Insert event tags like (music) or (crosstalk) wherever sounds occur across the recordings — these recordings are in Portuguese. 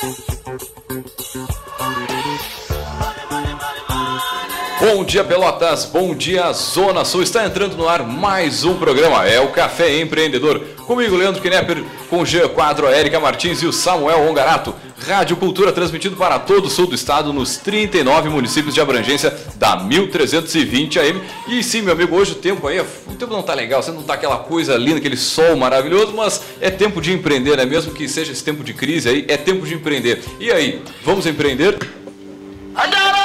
Thank you. Bom dia, Pelotas. Bom dia, Zona Sul. Está entrando no ar mais um programa. É o Café Empreendedor. Comigo, Leandro Knepper, com o Jean Quadro, a Erika Martins e o Samuel Ongarato. Rádio Cultura transmitido para todo o sul do estado, nos 39 municípios de abrangência da 1320 AM. E sim, meu amigo, hoje o tempo aí, o tempo não tá legal, você não tá aquela coisa linda, aquele sol maravilhoso, mas é tempo de empreender, né? Mesmo que seja esse tempo de crise aí, é tempo de empreender. E aí, vamos empreender? Café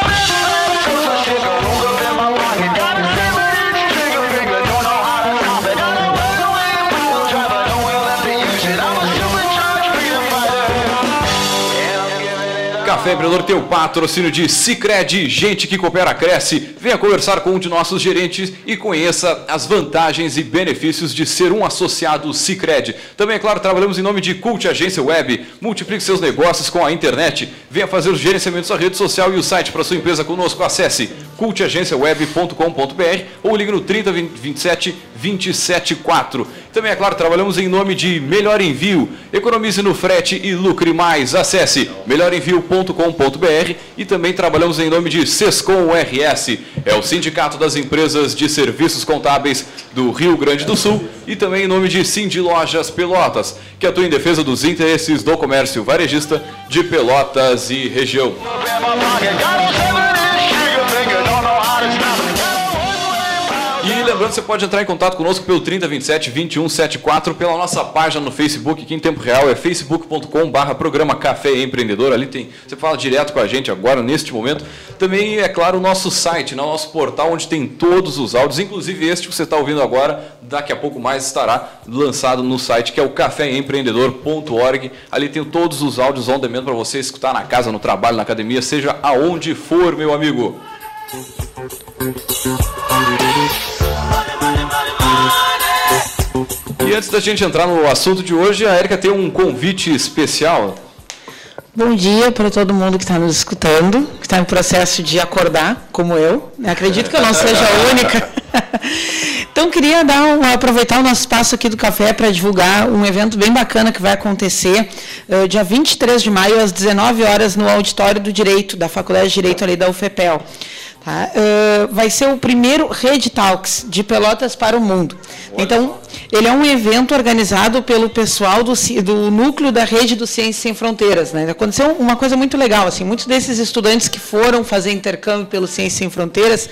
Empreendedor tem o patrocínio de Cicred, gente que coopera cresce. Venha conversar com um de nossos gerentes e conheça as vantagens e benefícios de ser um associado Cicred. Também, é claro, trabalhamos em nome de Cult Agência Web. Multiplique seus negócios com a internet. Venha fazer os gerenciamentos da rede social e o site para sua empresa conosco. Acesse cultagenciaweb.com.br ou ligue no 3027 274. Também, é claro, trabalhamos em nome de Melhor Envio. Economize no frete e lucre mais. Acesse melhorenvio.com.br e também trabalhamos em nome de Sescom RS. É o Sindicato das Empresas de Serviços Contábeis do Rio Grande do Sul e também em nome de Cindy Lojas Pelotas, que atua em defesa dos interesses do comércio varejista de Pelotas e região. E lembrando, você pode entrar em contato conosco pelo 3027 2174, pela nossa página no Facebook, que em tempo real é facebook.com/barra programa Café Empreendedor. Ali tem, você fala direto com a gente agora, neste momento. Também, é claro, o nosso site, né, o nosso portal, onde tem todos os áudios, inclusive este que você está ouvindo agora, daqui a pouco mais estará lançado no site, que é o caféempreendedor.org. Ali tem todos os áudios on demand para você escutar na casa, no trabalho, na academia, seja aonde for, meu amigo. E antes da gente entrar no assunto de hoje, a Erika tem um convite especial. Bom dia para todo mundo que está nos escutando, que está em processo de acordar, como eu. Acredito que eu não seja a (laughs) única. (laughs) Então, queria dar um, aproveitar o nosso espaço aqui do café para divulgar um evento bem bacana que vai acontecer uh, dia 23 de maio, às 19 horas, no Auditório do Direito, da Faculdade de Direito ali da UFPEL. Tá? Uh, vai ser o primeiro Rede Talks de Pelotas para o mundo. Então, ele é um evento organizado pelo pessoal do, do núcleo da rede do Ciências Sem Fronteiras. Né? Aconteceu uma coisa muito legal. Assim, muitos desses estudantes que foram fazer intercâmbio pelo Ciências Sem Fronteiras,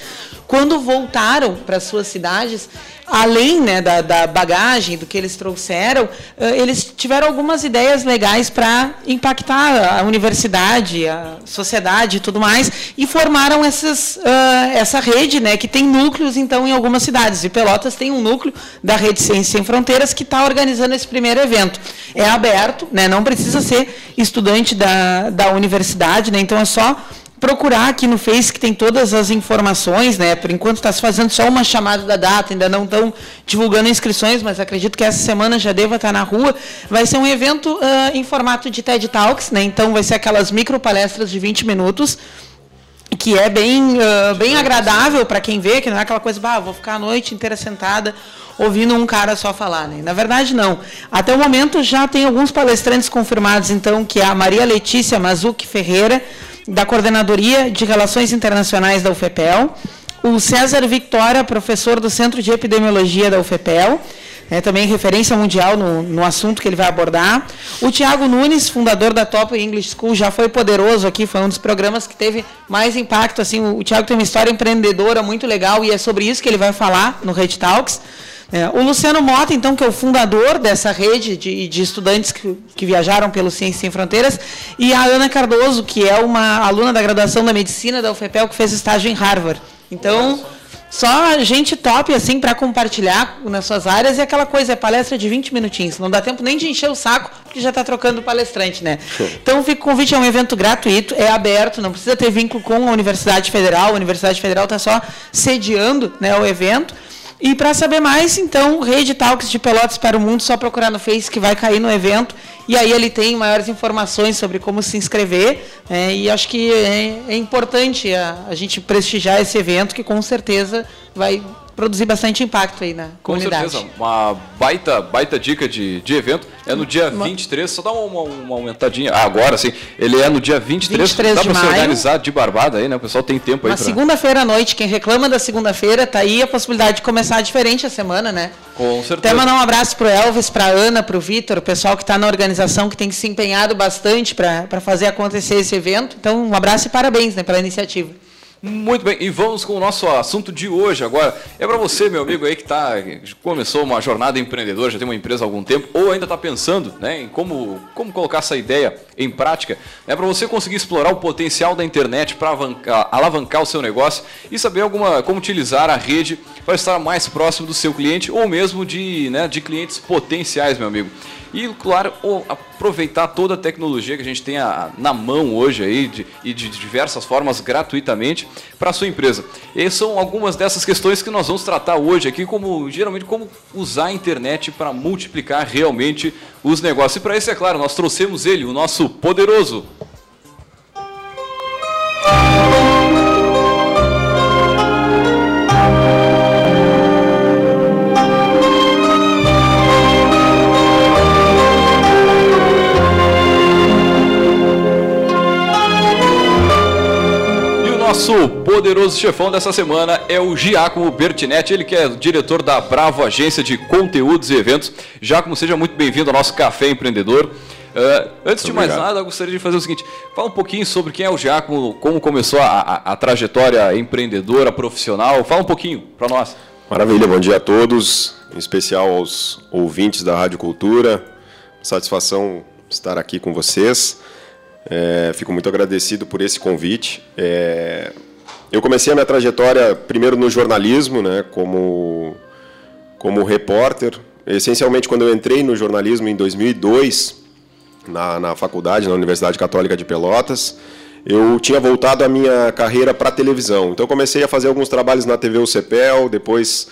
quando voltaram para suas cidades, além né, da, da, bagagem, do que eles trouxeram, eles tiveram algumas ideias legais para impactar a universidade, a sociedade e tudo mais, e formaram essas, uh, essa rede, né, que tem núcleos, então, em algumas cidades. E Pelotas tem um núcleo da Rede Ciências Sem Fronteiras que está organizando esse primeiro evento. É aberto, né, não precisa ser estudante da, da universidade, né, então é só procurar aqui no Face que tem todas as informações, né? Por enquanto está se fazendo só uma chamada da data, ainda não estão divulgando inscrições, mas acredito que essa semana já deva estar na rua. Vai ser um evento uh, em formato de TED Talks, né? Então vai ser aquelas micro palestras de 20 minutos que é bem, uh, bem agradável para quem vê, que não é aquela coisa, bah, vou ficar a noite inteira sentada ouvindo um cara só falar. Né? Na verdade, não. Até o momento já tem alguns palestrantes confirmados, então, que é a Maria Letícia Mazuki Ferreira, da Coordenadoria de Relações Internacionais da UFPEL, o César Victoria, professor do Centro de Epidemiologia da UFPEL, é também referência mundial no, no assunto que ele vai abordar. O Tiago Nunes, fundador da Top English School, já foi poderoso aqui, foi um dos programas que teve mais impacto. Assim, o Tiago tem uma história empreendedora muito legal e é sobre isso que ele vai falar no Red Talks. É, o Luciano Mota, então, que é o fundador dessa rede de, de estudantes que, que, viajaram pelo Ciências Sem Fronteiras, e a Ana Cardoso, que é uma aluna da graduação da Medicina da UFPEL, que fez estágio em Harvard. Então, só gente top, assim, para compartilhar nas suas áreas, e aquela coisa, é palestra de 20 minutinhos, não dá tempo nem de encher o saco, porque já está trocando palestrante, né? Então, fica o convite, é um evento gratuito, é aberto, não precisa ter vínculo com a Universidade Federal, a Universidade Federal está só sediando né, o evento, e para saber mais, então, Rede Talks de Pelotas para o Mundo, só procurar no Face que vai cair no evento. E aí ele tem maiores informações sobre como se inscrever. É, e acho que é, é importante a, a, gente prestigiar esse evento, que com certeza vai produzir bastante impacto aí na Com comunidade. certeza, uma baita, baita dica de, de evento. É no dia 23, só dá uma, uma aumentadinha. Ah, agora sim, ele é no dia 23. 23 dá de pra se organizar de barbada aí, né? O pessoal tem tempo aí Uma pra... segunda-feira à noite, quem reclama da segunda-feira, tá aí a possibilidade de começar diferente a semana, né? Com Até certeza. mandar um abraço pro Elvis, pra Ana, pro Vitor, o pessoal que está na organização, que tem se empenhado bastante para fazer acontecer esse evento. Então, um abraço e parabéns né, pela iniciativa. Muito bem, e vamos com o nosso assunto de hoje agora. É para você, meu amigo aí que tá, começou uma jornada empreendedora, já tem uma empresa há algum tempo, ou ainda está pensando né, em como, como colocar essa ideia em prática. É para você conseguir explorar o potencial da internet para alavancar o seu negócio e saber alguma, como utilizar a rede para estar mais próximo do seu cliente ou mesmo de, né, de clientes potenciais, meu amigo. E, claro, aproveitar toda a tecnologia que a gente tem na mão hoje aí de- e de diversas formas gratuitamente para a sua empresa. E são algumas dessas questões que nós vamos tratar hoje aqui, como geralmente como usar a internet para multiplicar realmente os negócios. E para isso, é claro, nós trouxemos ele, o nosso poderoso nosso poderoso chefão dessa semana é o Giacomo Bertinetti, ele que é diretor da Bravo Agência de Conteúdos e Eventos. Giacomo, seja muito bem-vindo ao nosso Café Empreendedor. Ah, antes de mais obrigado. nada, eu gostaria de fazer o seguinte: fala um pouquinho sobre quem é o Giacomo, como começou a, a- a trajetória empreendedora, profissional. Fala um pouquinho para nós. Maravilha, bom dia a todos, em especial aos ouvintes da Rádio Cultura. Satisfação estar aqui com vocês. É, fico muito agradecido por esse convite. É, eu comecei a minha trajetória primeiro no jornalismo, né, como, como repórter. Essencialmente, quando eu entrei no jornalismo em 2002, na, na faculdade, na Universidade Católica de Pelotas, eu tinha voltado a minha carreira para televisão. Então, comecei a fazer alguns trabalhos na TV UCPEL, depois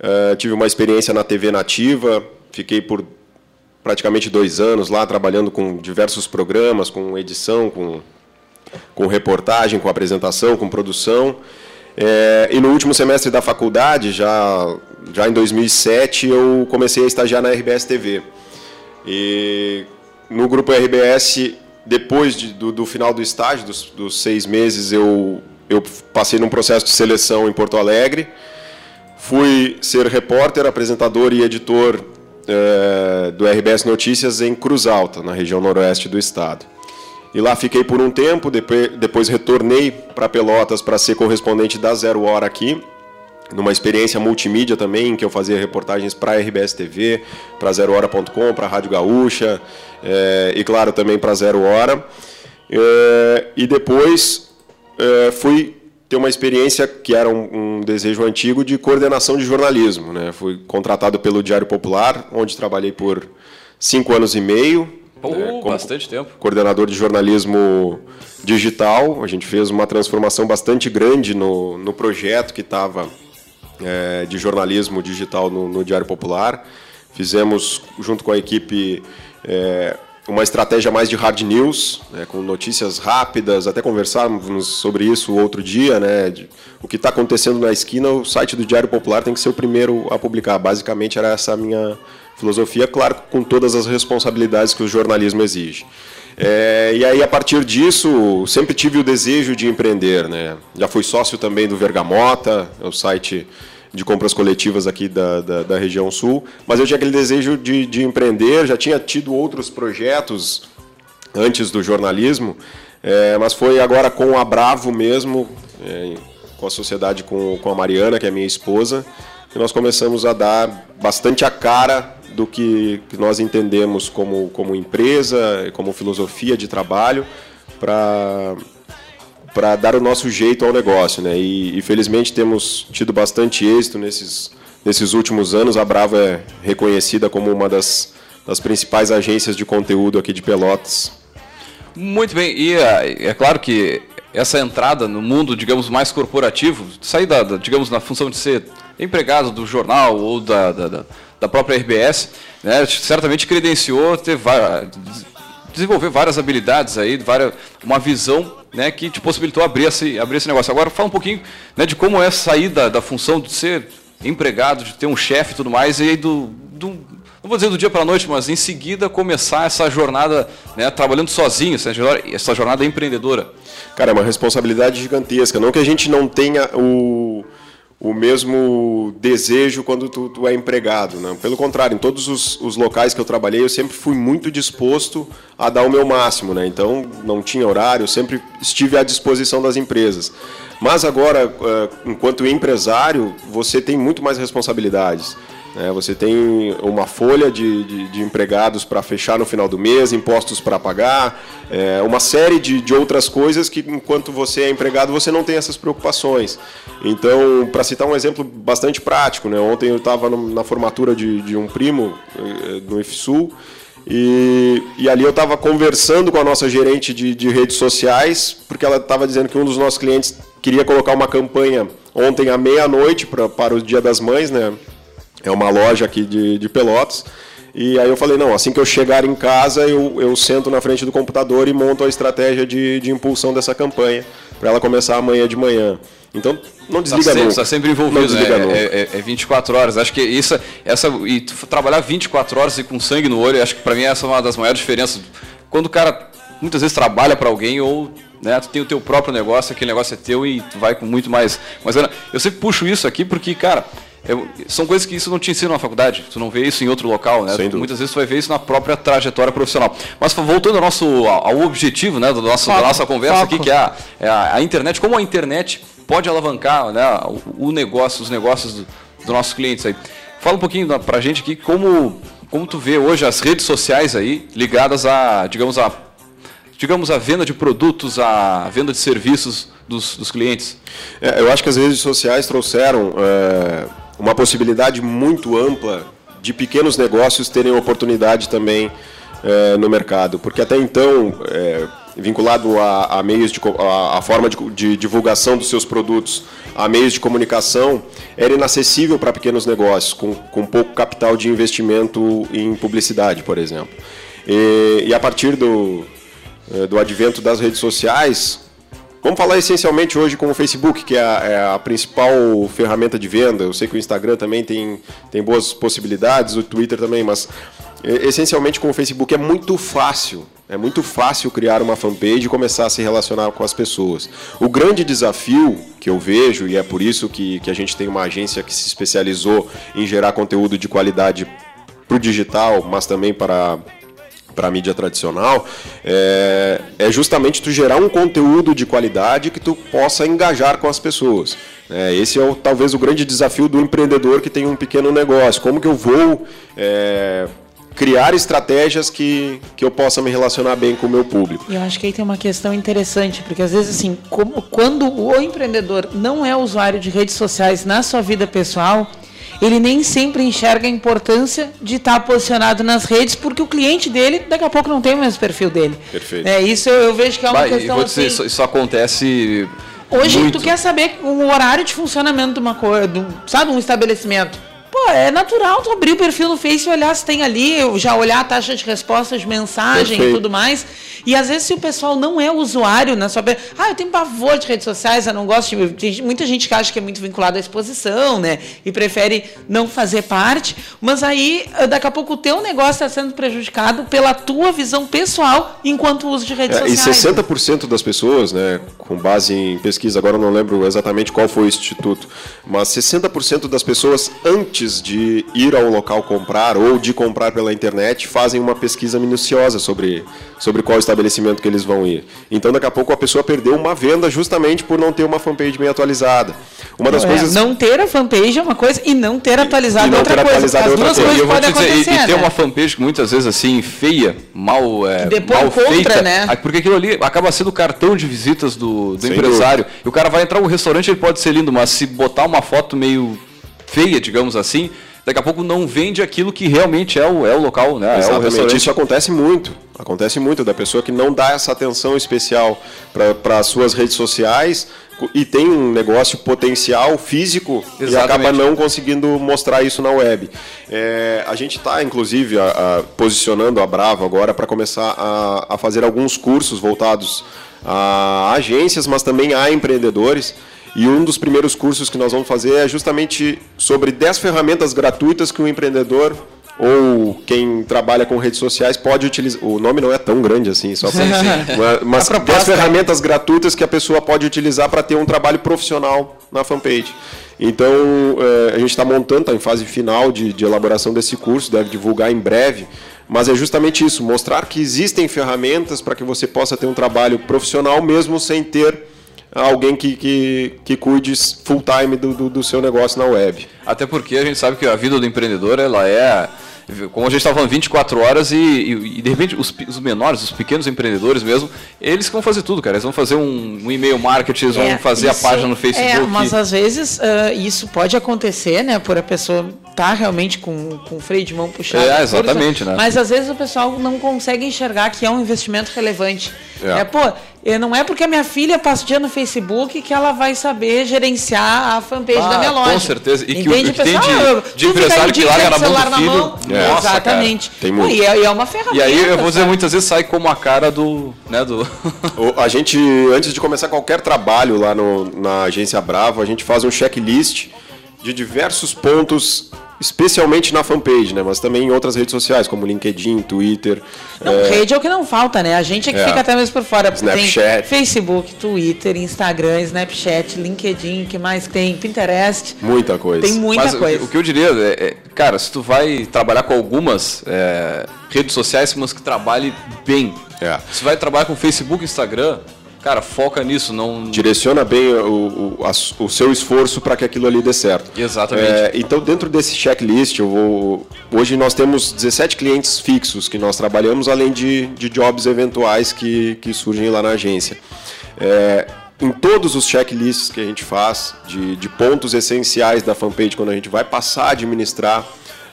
eh, tive uma experiência na TV Nativa, fiquei por praticamente dois anos lá trabalhando com diversos programas, com edição, com, com reportagem, com apresentação, com produção. É, e no último semestre da faculdade, já, já em 2007, eu comecei a estagiar na RBS TV. E no grupo RBS, depois de- do, do final do estágio, dos, dos seis meses, eu, eu passei num processo de seleção em Porto Alegre. Fui ser repórter, apresentador e editor eh, do RBS Notícias em Cruz Alta, na região noroeste do estado. E lá fiquei por um tempo, depois, depois retornei para Pelotas para ser correspondente da Zero Hora aqui, numa experiência multimídia também, em que eu fazia reportagens para a RBS TV, para ZeroHora.com, para a Rádio Gaúcha eh, e, claro, também para Zero Hora. Eh, e depois eh, fui ter uma experiência que era um, um desejo antigo de coordenação de jornalismo. Né? Fui contratado pelo Diário Popular, onde trabalhei por cinco anos e meio. Pô, né, como- bastante tempo. coordenador de jornalismo digital. A gente fez uma transformação bastante grande no, no projeto que estava é, de jornalismo digital no, no Diário Popular. Fizemos, junto com a equipe, é, uma estratégia mais de hard news, né, com notícias rápidas, até conversávamos sobre isso outro dia, né, de- o que está acontecendo na esquina, o site do Diário Popular tem que ser o primeiro a publicar. Basicamente era essa a minha filosofia, claro, com todas as responsabilidades que o jornalismo exige. É, e aí, a partir disso, sempre tive o desejo de empreender. Né? Já fui sócio também do Vergamota, é o site de compras coletivas aqui da, da, da região sul, mas eu tinha aquele desejo de, de empreender, já tinha tido outros projetos antes do jornalismo, é, mas foi agora com a Bravo mesmo, é, com a sociedade com, com a Mariana, que é minha esposa, que nós começamos a dar bastante a cara do que, que nós entendemos como, como empresa, como filosofia de trabalho, para para dar o nosso jeito ao negócio, né? E, e felizmente temos tido bastante êxito nesses nesses últimos anos. A Bravo é reconhecida como uma das, das principais agências de conteúdo aqui de Pelotas. Muito bem, e é, é claro que essa entrada no mundo, digamos, mais corporativo, sair da, da, digamos, na função de ser empregado do jornal ou da, da, da- própria RBS, né, certamente credenciou ter desenvolver várias habilidades aí, várias, uma visão né, que te possibilitou abrir esse, abrir esse negócio. Agora fala um pouquinho né, de como é sair da, da função de ser empregado, de ter um chefe e tudo mais, e aí do, do não vou dizer do dia para a noite, mas em seguida começar essa jornada, né, trabalhando sozinho, essa jornada empreendedora? Cara, é uma responsabilidade gigantesca. Não que a gente não tenha o o mesmo desejo quando tu, tu, é empregado. Né? Pelo contrário, em todos os, os, locais que eu trabalhei, eu sempre fui muito disposto a dar o meu máximo. Né? Então, não tinha horário, eu sempre estive à disposição das empresas. Mas agora, eh, enquanto empresário, você tem muito mais responsabilidades. É, você tem uma folha de, de, de empregados para fechar no final do mês, impostos para pagar, é, uma série de, de outras coisas que, enquanto você é empregado, você não tem essas preocupações. Então, para citar um exemplo bastante prático, né, ontem eu estava na formatura de, de um primo no IFSUL e, e, ali eu estava conversando com a nossa gerente de, de redes sociais, porque ela estava dizendo que um dos nossos clientes queria colocar uma campanha ontem à meia-noite para o Dia das Mães, né? É uma loja aqui de, de Pelotas. E aí eu falei, não, assim que eu chegar em casa, eu, eu sento na frente do computador e monto a estratégia de, de impulsão dessa campanha, para ela começar amanhã de manhã. Então, não tá desliga tá sempre, nunca. Está sempre envolvido, né? É, é, é 24 horas. Acho que isso, essa, e trabalhar 24 horas e com sangue no olho, acho que para mim essa é uma das maiores diferenças. Quando o cara muitas vezes trabalha para alguém ou né, tu tem o teu próprio negócio, aquele negócio é teu e tu vai com muito mais. Mas eu sempre puxo isso aqui porque, cara, eu, são coisas que isso não te ensina na faculdade, tu não vê isso em outro local, né? Muitas vezes tu vai ver isso na própria trajetória profissional. Mas voltando ao nosso ao objetivo, né, do nosso, da nossa conversa Foco. aqui, que é, a, é a, internet, como a internet pode alavancar né, o, o negócio, os negócios do, dos nossos clientes aí. Fala um pouquinho pra gente aqui como, como tu vê hoje as redes sociais aí ligadas a, digamos, a digamos, a venda de produtos, a venda de serviços dos, dos clientes? É, eu acho que as redes sociais trouxeram é, uma possibilidade muito ampla de pequenos negócios terem oportunidade também é, no mercado, porque até então, é, vinculado a, a, meios de a, a forma de, de, divulgação dos seus produtos, a meios de comunicação, era inacessível para pequenos negócios com, com pouco capital de investimento em publicidade, por exemplo. E, e a partir do, é, do advento das redes sociais, Vamos falar essencialmente hoje com o Facebook, que é a, é a, principal ferramenta de venda. Eu sei que o Instagram também tem, tem boas possibilidades, o Twitter também, mas é, essencialmente com o Facebook é muito fácil. É muito fácil criar uma fanpage e começar a se relacionar com as pessoas. O grande desafio que eu vejo, e é por isso que, que a gente tem uma agência que se especializou em gerar conteúdo de qualidade para o digital, mas também para para a mídia tradicional, é, é, justamente tu gerar um conteúdo de qualidade que tu possa engajar com as pessoas. É, esse é o, talvez o grande desafio do empreendedor que tem um pequeno negócio. Como que eu vou é, criar estratégias que, que eu possa me relacionar bem com o meu público? Eu acho que aí tem uma questão interessante, porque às vezes assim, como, quando o empreendedor não é usuário de redes sociais na sua vida pessoal, ele nem sempre enxerga a importância de estar posicionado nas redes, porque o cliente dele daqui a pouco não tem o mesmo perfil dele. Perfeito. É, isso eu, eu vejo que é uma Vai, questão vou dizer, assim, isso, isso acontece Hoje muito. tu quer saber o horário de funcionamento de uma coisa, sabe, um estabelecimento. Pô, é natural tu abrir o perfil no Face e olhar se tem ali, já olhar a taxa de resposta de mensagem Perfeito. e tudo mais. E às vezes se o pessoal não é usuário, né, só ah, eu tenho pavor de redes sociais, eu não gosto de tem muita gente que acha que é muito vinculado à exposição, né, e prefere não fazer parte, mas aí daqui a pouco o teu negócio está sendo prejudicado pela tua visão pessoal enquanto uso de redes é, sociais. E 60% das pessoas, né, com base em pesquisa, agora eu não lembro exatamente qual foi o instituto, mas 60% das pessoas antes antes de ir ao local comprar ou de comprar pela internet, fazem uma pesquisa minuciosa sobre, sobre qual estabelecimento que eles vão ir. Então, daqui a pouco, a pessoa perdeu uma venda justamente por não ter uma fanpage bem atualizada. Uma das é, coisas... Não ter a fanpage é uma coisa e não ter atualizado é outra coisa. As outra duas coisa. coisas podem dizer, acontecer. E, e ter né? uma fanpage muitas vezes assim, feia, mal, é, Depois mal contra, feita, né? porque aquilo ali acaba sendo o cartão de visitas do, do empresário. Dúvida. E o cara vai entrar no restaurante, ele pode ser lindo, mas se botar uma foto meio feia, digamos assim, daqui a pouco não vende aquilo que realmente é o, é o local, né? Exatamente. É o Isso acontece muito. Acontece muito da pessoa que não dá essa atenção especial para as suas redes sociais e tem um negócio potencial físico Exatamente. e acaba não conseguindo mostrar isso na web. É, a gente está, inclusive, a, a, posicionando a Bravo agora para começar a, a fazer alguns cursos voltados a agências, mas também a empreendedores E um dos primeiros cursos que nós vamos fazer é justamente sobre 10 ferramentas gratuitas que o empreendedor ou quem trabalha com redes sociais pode utilizar. O nome não é tão grande assim, só para. (laughs) mas 10 ferramentas gratuitas que a pessoa pode utilizar para ter um trabalho profissional na fanpage. Então, é, a gente está montando, está em fase final de, de elaboração desse curso, deve divulgar em breve. Mas é justamente isso, mostrar que existem ferramentas para que você possa ter um trabalho profissional mesmo sem ter alguém que, que, que cuide full time do, do, do seu negócio na web. Até porque a gente sabe que a vida do empreendedor ela é como a gente estava falando, 24 horas e, e, e de repente os, os, menores, os pequenos empreendedores mesmo, eles vão fazer tudo, cara. Eles vão fazer um, um e-mail marketing, eles é, vão fazer isso, a página no Facebook. É, mas às vezes uh, isso pode acontecer, né? Por a pessoa estar tá realmente com, com o freio de mão puxado. É, exatamente, força, né? Mas às vezes o pessoal não consegue enxergar que é um investimento relevante. É, é pô, não é porque a minha filha passa o dia no Facebook que ela vai saber gerenciar a fanpage ah, da minha loja. Com certeza. E Entende, que, o que tem de, de empresário que larga na mão do filho. Mão. É. Nossa, Exatamente. Cara, tem muito. E é, e é, uma ferramenta. E aí eu vou dizer, muitas vezes sai como a cara do... Né, do... (laughs) a gente, antes de começar qualquer trabalho lá no, na agência Bravo, a gente faz um checklist de diversos pontos especialmente na fanpage, né? Mas também em outras redes sociais, como LinkedIn, Twitter. Não, é... rede é o que não falta, né? A gente é que é. fica até mesmo por fora. Snapchat. Tem Facebook, Twitter, Instagram, Snapchat, LinkedIn, que mais tem? Pinterest. Muita coisa. Tem muita Mas coisa. O, que eu diria é, é, cara, se tu vai trabalhar com algumas é, redes sociais, mas que trabalhe bem. É. Se vai trabalhar com Facebook, Instagram, Cara, foca nisso, não. Direciona bem o, o, a, o seu esforço para que aquilo ali dê certo. Exatamente. É, então, dentro desse checklist, eu vou. Hoje nós temos 17 clientes fixos que nós trabalhamos, além de, de jobs eventuais que, que surgem lá na agência. É, em todos os checklists que a gente faz, de, de pontos essenciais da fanpage, quando a gente vai passar a administrar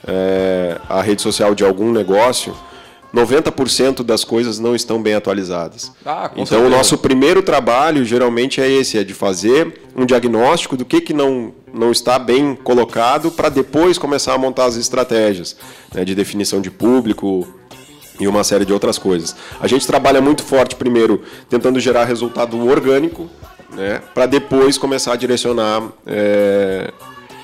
é, a rede social de algum negócio, 90% das coisas não estão bem atualizadas. Ah, então, certeza. o nosso primeiro trabalho geralmente é esse: é de fazer um diagnóstico do que, que não, não está bem colocado para depois começar a montar as estratégias né, de definição de público e uma série de outras coisas. A gente trabalha muito forte primeiro tentando gerar resultado orgânico, né, para depois começar a direcionar é,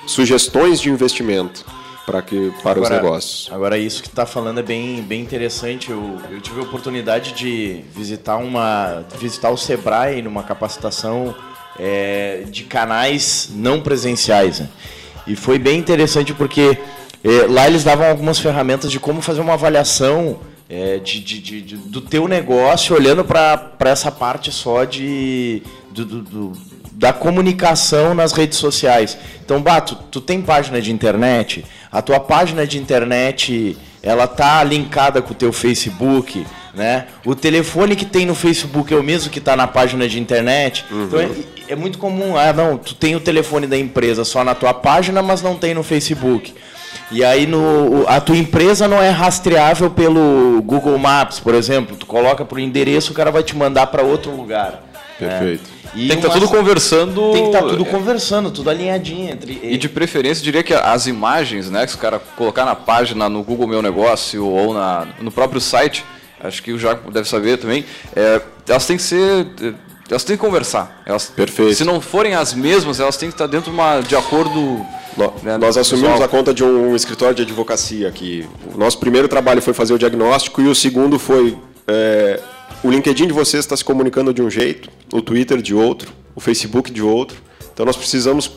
sugestões de investimento para que para agora, os negócios. Agora isso que está falando é bem, bem interessante. Eu, eu tive a oportunidade de visitar uma visitar o Sebrae numa capacitação é, de canais não presenciais né? e foi bem interessante porque é, lá eles davam algumas ferramentas de como fazer uma avaliação é, de, de, de, de, do teu negócio olhando para essa parte só de do, do, do da comunicação nas redes sociais. Então, Bato, tu tem página de internet? A tua página de internet, ela tá linkada com o teu Facebook, né? O telefone que tem no Facebook é o mesmo que está na página de internet. Uhum. Então é, é, muito comum, ah, não, tu tem o telefone da empresa só na tua página, mas não tem no Facebook. E aí no, a tua empresa não é rastreável pelo Google Maps, por exemplo. Tu coloca para o endereço, o cara vai te mandar para outro lugar. Perfeito. E tem que estar tá tudo conversando. Tem que estar tá tudo conversando, tudo alinhadinho entre. E de preferência, diria que as imagens, né, que o cara colocar na página, no Google Meu Negócio ou na, no próprio site, acho que o Jaco deve saber também, é, elas têm que ser. Elas têm que conversar. Elas, Perfeito. Se não forem as mesmas, elas têm que estar dentro de, uma, de acordo. né, nós assumimos pessoal. a conta de um escritório de advocacia aqui. O nosso primeiro trabalho foi fazer o diagnóstico e o segundo foi é, o LinkedIn de vocês está se comunicando de um jeito, o Twitter de outro, o Facebook de outro. Então nós precisamos,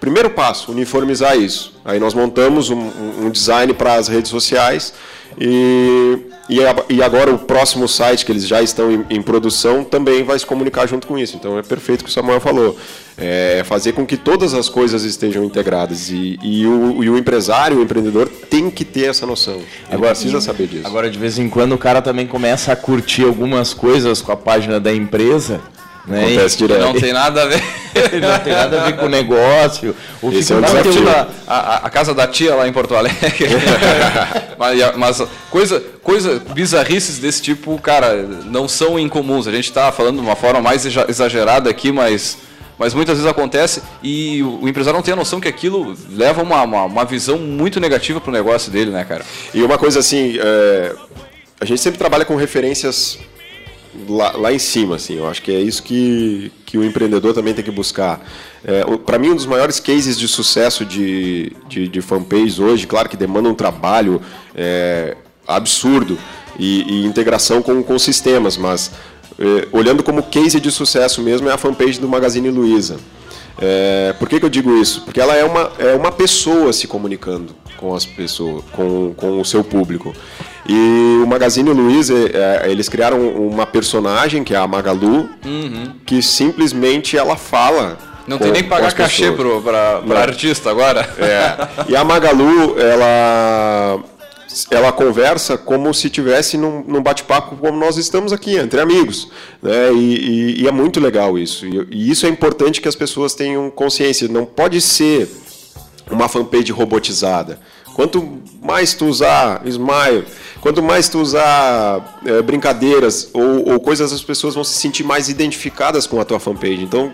primeiro passo, uniformizar isso. Aí nós montamos um, um design para as redes sociais e, e, agora o próximo site que eles já estão em, em, produção também vai se comunicar junto com isso. Então é perfeito o que o Samuel falou. É fazer com que todas as coisas estejam integradas. E, e, o, e o, empresário, o empreendedor, tem que ter essa noção. Ele agora, precisa saber disso. Agora, de vez em quando, o cara também começa a curtir algumas coisas com a página da empresa né? Acontece direto. Não tem nada a ver. (laughs) não tem nada a ver com o negócio. O Esse é um desafio. A, a, a, casa da tia lá em Porto Alegre. (laughs) mas, mas coisa, coisa, bizarrices desse tipo, cara, não são incomuns. A gente está falando de uma forma mais exagerada aqui, mas, mas muitas vezes acontece e o, o empresário não tem a noção que aquilo leva uma, uma, uma visão muito negativa para o negócio dele, né, cara? E uma coisa assim, é, a gente sempre trabalha com referências lá, lá em cima, assim. Eu acho que é isso que, que o empreendedor também tem que buscar. É, Para mim, um dos maiores cases de sucesso de, de, de fanpage hoje, claro que demanda um trabalho é, absurdo e, e, integração com, com sistemas, mas é, olhando como case de sucesso mesmo é a fanpage do Magazine Luiza. É, por que, que eu digo isso? Porque ela é uma, é uma pessoa se comunicando com as pessoas, com, com o seu público. E o Magazine Luiza, é, eles criaram uma personagem que é a Magalu, Uhum. que simplesmente ela fala. Não com- tem nem que pagar cachê pro, pra, pra artista agora. É. E a Magalu, ela, ela conversa como se tivesse num, num bate-papo como nós estamos aqui, entre amigos. Né? E, e- e é muito legal isso. E, e isso é importante que as pessoas tenham consciência. Não pode ser uma fanpage robotizada. Quanto mais tu usar Smile, quanto mais tu usar eh, brincadeiras ou, ou coisas, as pessoas vão se sentir mais identificadas com a tua fanpage. Então,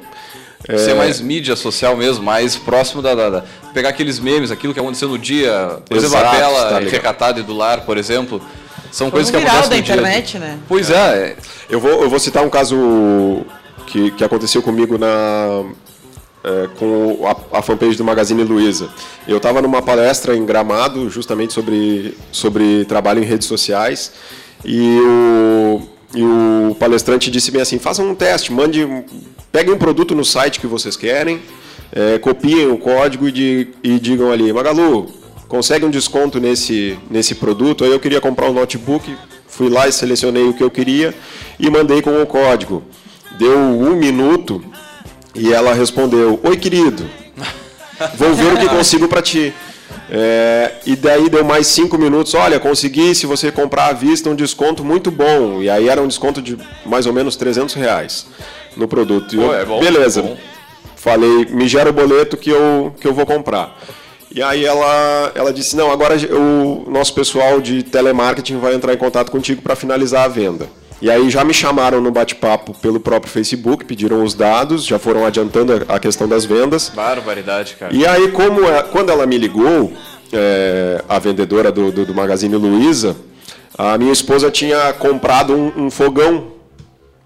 Ser mais mídia social mesmo, mais próximo da, da- da- Pegar aqueles memes, aquilo que aconteceu no dia. Por exemplo, a Exato, Bela tá recatada e do lar, por exemplo. São Foi coisas um que viral acontecem da no dia. internet, né? Pois é. Eu vou, eu vou citar um caso que, que aconteceu comigo na, é, com a, a fanpage do Magazine Luiza. Eu estava numa palestra em Gramado, justamente sobre, sobre trabalho em redes sociais, e o, e o palestrante disse bem assim: façam um teste, mande, peguem um produto no site que vocês querem, é, copiem o código e, di- e digam ali, Magalu, consegue um desconto nesse, nesse produto? Aí eu queria comprar um notebook, fui lá e selecionei o que eu queria e mandei com o código. Deu um minuto e ela respondeu: Oi, querido, vou ver o que consigo para ti. É, e daí deu mais cinco minutos. Olha, consegui, se você comprar à vista, um desconto muito bom. E aí era um desconto de mais ou menos 300 reais no produto. E Pô, eu, é bom, beleza. bom. Falei, me gera o boleto que eu, que eu vou comprar. E aí ela, ela disse, não, agora o nosso pessoal de telemarketing vai entrar em contato contigo para finalizar a venda. E aí já me chamaram no bate-papo pelo próprio Facebook, pediram os dados, já foram adiantando a questão das vendas. Barbaridade, cara. E aí, como é- quando ela me ligou, é, a vendedora do, do, do Magazine Luiza, a minha esposa tinha comprado um, um fogão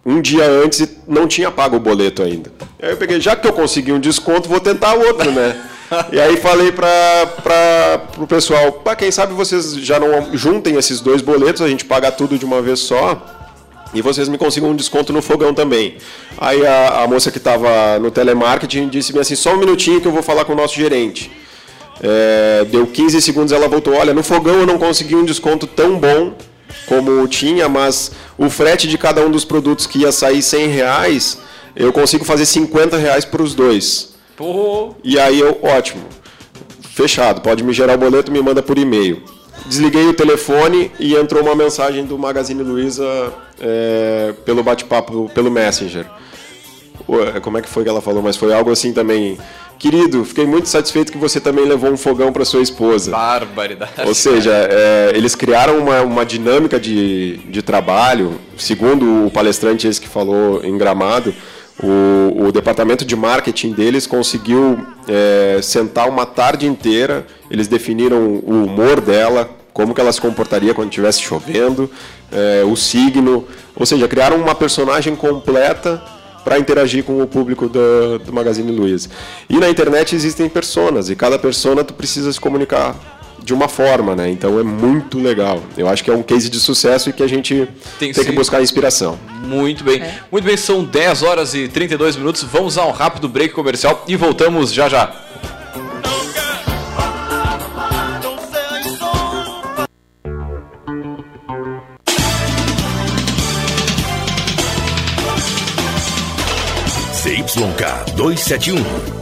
um dia antes e não tinha pago o boleto ainda. Aí eu peguei, já que eu consegui um desconto, vou tentar outro, né? (laughs) e aí falei para o pessoal, quem sabe vocês já não juntem esses dois boletos, a gente paga tudo de uma vez só. E vocês me consigam um desconto no fogão também. Aí a, a moça que estava no telemarketing disse-me assim: só um minutinho que eu vou falar com o nosso gerente. É, deu 15 segundos ela voltou: olha, no fogão eu não consegui um desconto tão bom como tinha, mas o frete de cada um dos produtos que ia sair 100 reais, eu consigo fazer 50 reais para os dois. Pô, E aí eu, ótimo, fechado, pode me gerar o boleto, me manda por e-mail. Desliguei o telefone e entrou uma mensagem do Magazine Luiza é, pelo bate-papo, pelo Messenger. Ué, Como é que foi que ela falou? Mas foi algo assim também. Querido, fiquei muito satisfeito que você também levou um fogão para sua esposa. barbaridade. Ou seja, é, eles criaram uma, uma dinâmica de, de trabalho, segundo o palestrante esse que falou em Gramado, o, o departamento de marketing deles conseguiu é, sentar uma tarde inteira, eles definiram o humor dela, como que ela se comportaria quando estivesse chovendo, é, o signo, ou seja, criaram uma personagem completa para interagir com o público do, do Magazine Luiza. E na internet existem personas, e cada persona tu precisa se comunicar de uma forma, né? Então é muito legal. Eu acho que é um case de sucesso e que a gente Tem tem, que buscar inspiração. Muito bem. Muito bem, são 10 horas e 32 minutos. Vamos a um rápido break comercial e voltamos já já. CYK 271,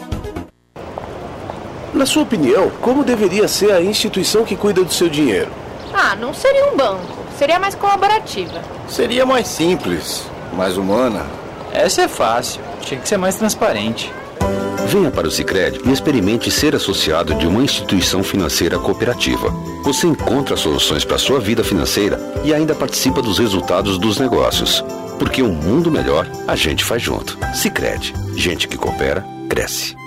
Na sua opinião, como deveria ser a instituição que cuida do seu dinheiro? Ah, não seria um banco. Seria mais colaborativa. Seria mais simples, mais humana. Essa é fácil. Tinha que ser mais transparente. Venha para o Sicredi e experimente ser associado de uma instituição financeira cooperativa. Você encontra soluções para a sua vida financeira e ainda participa dos resultados dos negócios. Porque um mundo melhor a gente faz junto. Sicredi, gente que coopera cresce.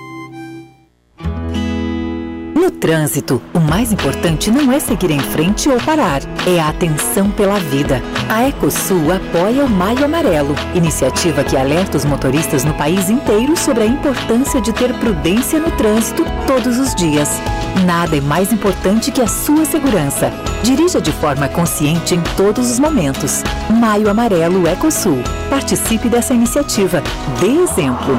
No trânsito, o mais importante não é seguir em frente ou parar, é a atenção pela vida. A Ecosul apoia o Maio Amarelo, iniciativa que alerta os motoristas no país inteiro sobre a importância de ter prudência no trânsito todos os dias. Nada é mais importante que a sua segurança. Dirija de forma consciente em todos os momentos. Maio Amarelo Ecosul. Participe dessa iniciativa. Dê exemplo.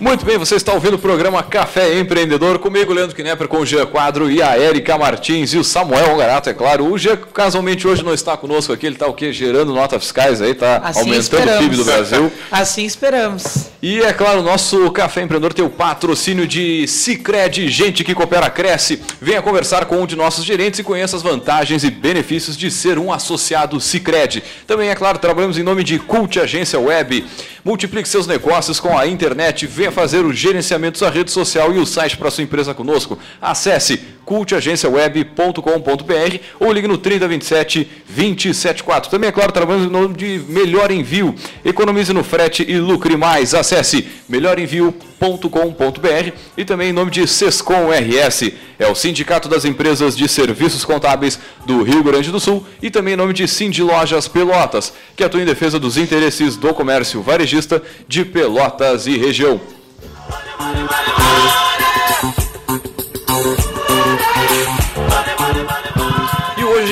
Muito bem, você está ouvindo o programa Café Empreendedor comigo, Leandro Knepper, com o Jean Quadro e a Érica Martins e o Samuel Garato, é claro. O Jean, casualmente, hoje não está conosco aqui, ele está o quê? Gerando notas fiscais aí, está assim aumentando esperamos. o PIB do Brasil. Assim esperamos. E é claro, o nosso Café Empreendedor tem o patrocínio de Cicred, gente que coopera cresce. Venha conversar com um de nossos gerentes e conheça as vantagens e benefícios de ser um associado Cicred. Também, é claro, trabalhamos em nome de Cult Agência Web. Multiplique seus negócios com a internet, venha fazer o gerenciamento da rede social e o site para sua empresa conosco. Acesse cultagenciaweb.com.br ou ligue no 3027 274. Também, é claro, trabalhamos em nome de Melhor Envio. Economize no frete e lucre mais. Acesse melhorenvio.com.br e também em nome de Sescom RS. É o Sindicato das Empresas de Serviços Contábeis do Rio Grande do Sul e também em nome de Cindy Lojas Pelotas, que atua em defesa dos interesses do comércio varejista de Pelotas e região.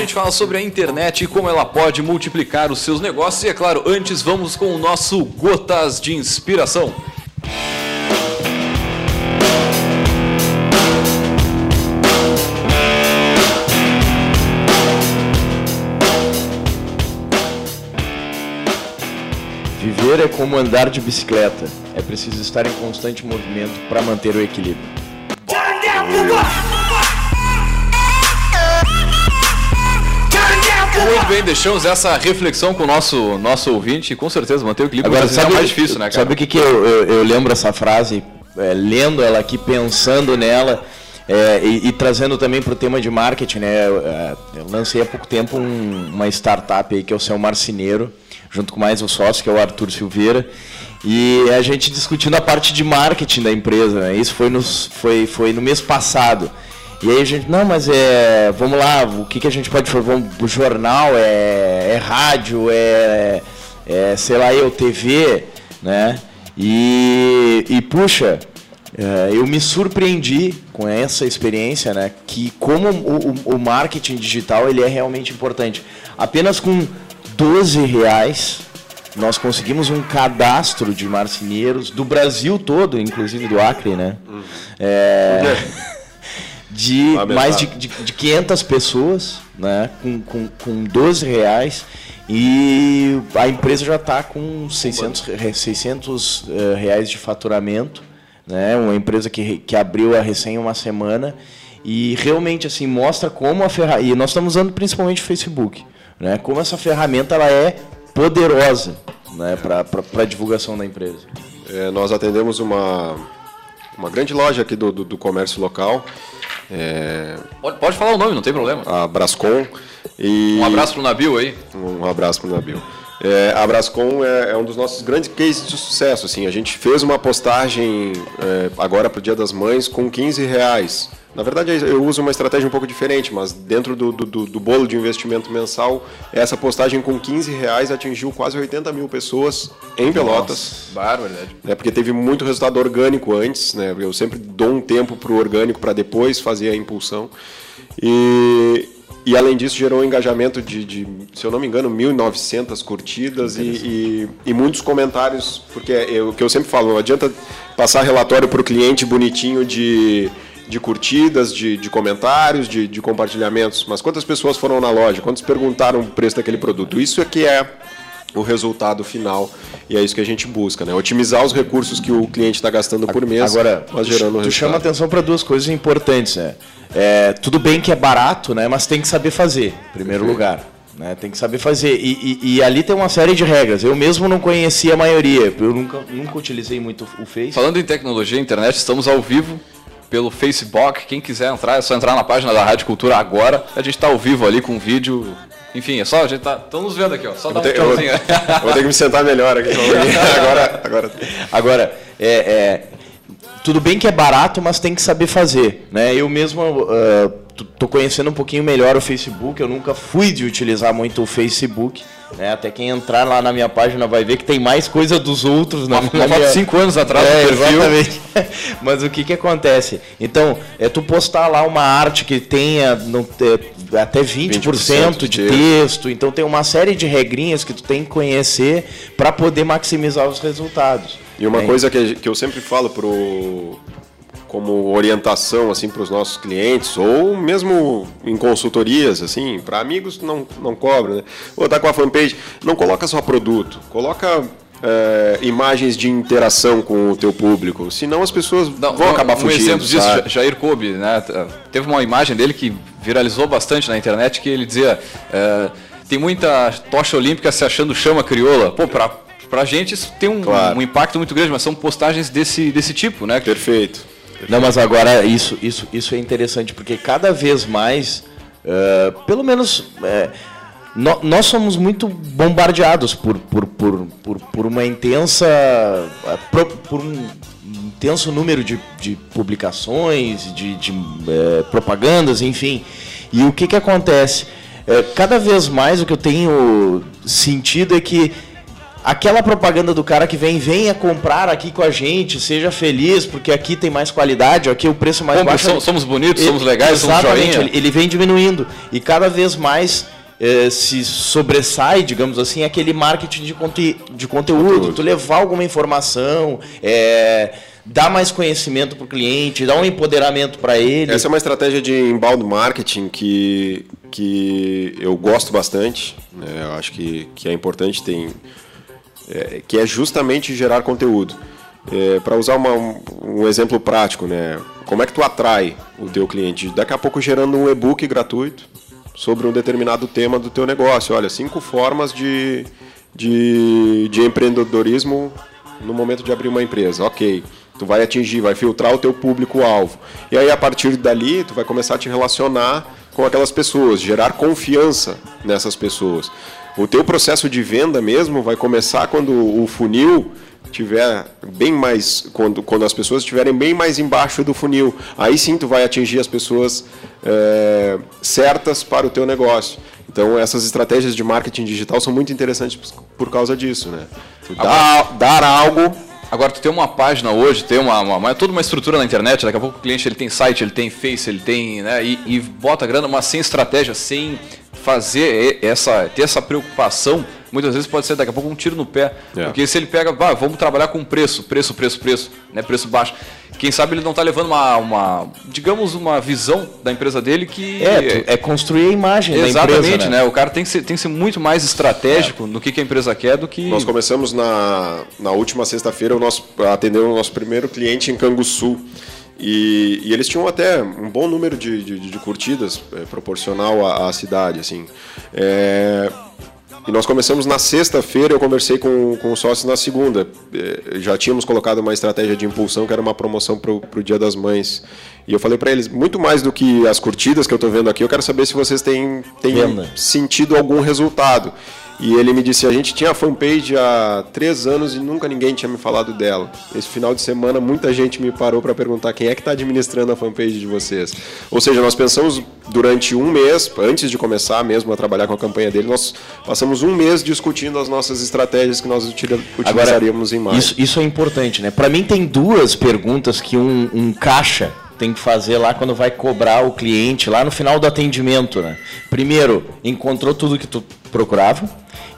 Gente fala sobre a internet e como ela pode multiplicar os seus negócios. E é claro, antes vamos com o nosso Gotas de Inspiração. Viver é como andar de bicicleta. É preciso estar em constante movimento para manter o equilíbrio. Muito bem, deixamos essa reflexão com o nosso, nosso ouvinte com certeza manter o equilíbrio Agora, Brasil é sabe, mais difícil, né, cara? Sabe o que, que eu, eu, eu lembro essa frase, é, lendo ela aqui, pensando nela é, e, e trazendo também para o tema de marketing, né? Eu, é, eu lancei há pouco tempo um- uma startup aí que é o Seu Marceneiro, junto com mais um sócio, que é o Arthur Silveira. E a gente discutindo a parte de marketing da empresa, né? Isso foi, nos, foi, foi no mês passado. E aí a gente, não, mas é. Vamos lá, o que, que a gente pode fazer? Vamos, o jornal, é, é rádio, é, é, sei lá, eu, TV, né? E, e puxa, é, eu me surpreendi com essa experiência, né? Que como o, o- o marketing digital ele é realmente importante. Apenas com 12 reais nós conseguimos um cadastro de marceneiros do Brasil todo, inclusive do Acre, né? É, de Lamentável. mais de, de, de 500 pessoas, né? Com, com, com 12 reais. E a empresa já está com 600, re- 600 eh, reais de faturamento. Né? Uma empresa que, que abriu a recém uma semana. E realmente assim mostra como a ferramenta. E nós estamos usando principalmente o Facebook. Né? Como essa ferramenta ela é poderosa né? para a divulgação da empresa. É, nós atendemos uma, uma grande loja aqui do, do, do comércio local. É, Pode, pode falar o nome, não tem problema. a Brascom. E Um abraço pro Nabil aí. Um abraço para o Nabil. É, a Brascom é, é um dos nossos grandes cases de sucesso. Assim, a gente fez uma postagem é, agora para o Dia das Mães com 15 reais. Na verdade, eu uso uma estratégia um pouco diferente, mas dentro do, do, do- bolo de investimento mensal, essa postagem com 15 reais atingiu quase 80 mil pessoas em Pelotas. Barbaridade. É porque teve muito resultado orgânico antes, né? Eu sempre dou um tempo para o orgânico para depois fazer a impulsão. E, e além disso gerou um engajamento de, de, se eu não me engano, 1.900 curtidas e, e, e muitos comentários, porque é o que eu sempre falo, não adianta passar relatório para o cliente bonitinho de, de curtidas, de, de comentários, de, de compartilhamentos, mas quantas pessoas foram na loja, quantos perguntaram o preço daquele produto? Isso é que é o resultado final e é isso que a gente busca, né? Otimizar os recursos que o cliente está gastando por mês, Agora, mas gerando tu resultado. chama atenção para duas coisas importantes, né? É, tudo bem que é barato, né? Mas tem que saber fazer, em primeiro lugar. Né? Tem que saber fazer. E, e- e ali tem uma série de regras. Eu mesmo não conhecia a maioria. Eu nunca, nunca utilizei muito o Face. Falando em tecnologia e internet, estamos ao vivo pelo Facebook. Quem quiser entrar, é só entrar na página da Rádio Cultura agora. A gente está ao vivo ali com vídeo. Enfim, é só a gente tá. Estão nos vendo aqui, ó. Só dá um vou, vou ter que me sentar melhor aqui. (laughs) agora, agora. Agora, é, é, tudo bem que é barato, mas tem que saber fazer. Né? Eu mesmo ah, tô- conhecendo um pouquinho melhor o Facebook. Eu nunca fui de utilizar muito o Facebook. Né? Até quem entrar lá na minha página vai ver que tem mais coisa dos outros. Na, na minha- cinco anos atrás é. Exatamente. (laughs) Mas o que, que acontece? Então, é tu postar lá uma arte que tenha não, é, até 20%, 20% de texto. Então tem uma série de regrinhas que tu tem que conhecer para poder maximizar os resultados. E uma Bem. coisa que, que eu sempre falo pro, como orientação assim para os nossos clientes ou mesmo em consultorias assim para amigos não não cobra né ou tá com a fanpage não coloca só produto coloca é, imagens de interação com o teu público senão as pessoas vão acabar um fugindo exemplo disso, sabe? Jair Kobe, né? Teve uma imagem dele que viralizou bastante na internet que ele dizia: é, tem muita tocha olímpica se achando chama crioula. Pô, pra, pra gente isso tem um, Claro. um impacto muito grande, mas são postagens desse, desse tipo, né? Perfeito. Não, mas agora isso, isso, isso é interessante, porque cada vez mais, eh, pelo menos, nó- nós somos muito bombardeados por, por, por, por, por uma intensa. eh, pro- por um intenso número de, de publicações, de, de eh, propagandas, enfim. E o que, que acontece? Eh, cada vez mais o que eu tenho sentido é que aquela propaganda do cara que vem, venha comprar aqui com a gente, seja feliz, porque aqui tem mais qualidade, aqui o preço é mais Compre, baixo. somos- somos bonitos, somos legais, somos joinha. ele, ele vem diminuindo. E cada vez mais eh, se sobressai, digamos assim, aquele marketing de, conte de conteúdo, tu levar alguma informação, eh, dar mais conhecimento para o cliente, dar um empoderamento para ele. Essa é uma estratégia de inbound marketing que, que eu gosto bastante. né? Eu acho que, que é importante, tem, é, que é justamente gerar conteúdo. Para usar uma- um, um exemplo prático, né? como é que tu atrai o teu cliente? Daqui a pouco gerando um e-book gratuito sobre um determinado tema do teu negócio. Olha, cinco formas de, de, de empreendedorismo no momento de abrir uma empresa. Ok, tu vai atingir, vai filtrar o teu público-alvo. E aí, a partir dali, tu vai começar a te relacionar com aquelas pessoas, gerar confiança nessas pessoas. O teu processo de venda mesmo vai começar quando o funil tiver bem mais quando, quando as pessoas estiverem bem mais embaixo do funil. Aí sim tu vai atingir as pessoas é, certas para o teu negócio. Então essas estratégias de marketing digital são muito interessantes por- causa disso né? Dá, dar algo. Agora, tu tem uma página hoje, tem uma, uma- uma- toda uma estrutura na internet, daqui a pouco o cliente ele tem site, ele tem Face, ele tem. Né, e, e bota grana, mas sem estratégia, sem fazer essa, ter essa preocupação, muitas vezes pode ser daqui a pouco um tiro no pé. É. Porque se ele pega, "Ah, vamos trabalhar com preço, preço, preço, preço, né, preço baixo. Quem sabe ele não está levando uma, uma, digamos, uma visão da empresa dele que. É, é construir a imagem da empresa, Exatamente, né? né? O cara tem que, ser, tem que ser muito mais estratégico no que, que a empresa quer do que. Nós começamos na, na última sexta-feira o nosso atendendo o nosso primeiro cliente em Canguçu. E, e eles tinham até um bom número de, de, de curtidas é, proporcional à, à cidade, assim. É, e nós começamos na sexta-feira, eu conversei com, com os sócios na segunda. É, já tínhamos colocado uma estratégia de impulsão que era uma promoção para o Dia das Mães. E eu falei para eles, muito mais do que as curtidas que eu estou vendo aqui, eu quero saber se vocês têm, têm Venda. sentido algum resultado. E ele me disse: a gente tinha a fanpage há três anos e nunca ninguém tinha me falado dela. Esse final de semana, muita gente me parou para perguntar quem é que está administrando a fanpage de vocês. Ou seja, nós pensamos durante um mês, antes de começar mesmo a trabalhar com a campanha dele, nós passamos um mês discutindo as nossas estratégias que nós utili- utilizaríamos em março. Isso, isso é importante, né? Para mim tem duas perguntas que um, um caixa tem que fazer lá quando vai cobrar o cliente lá no final do atendimento, né? Primeiro, encontrou tudo que tu procurava?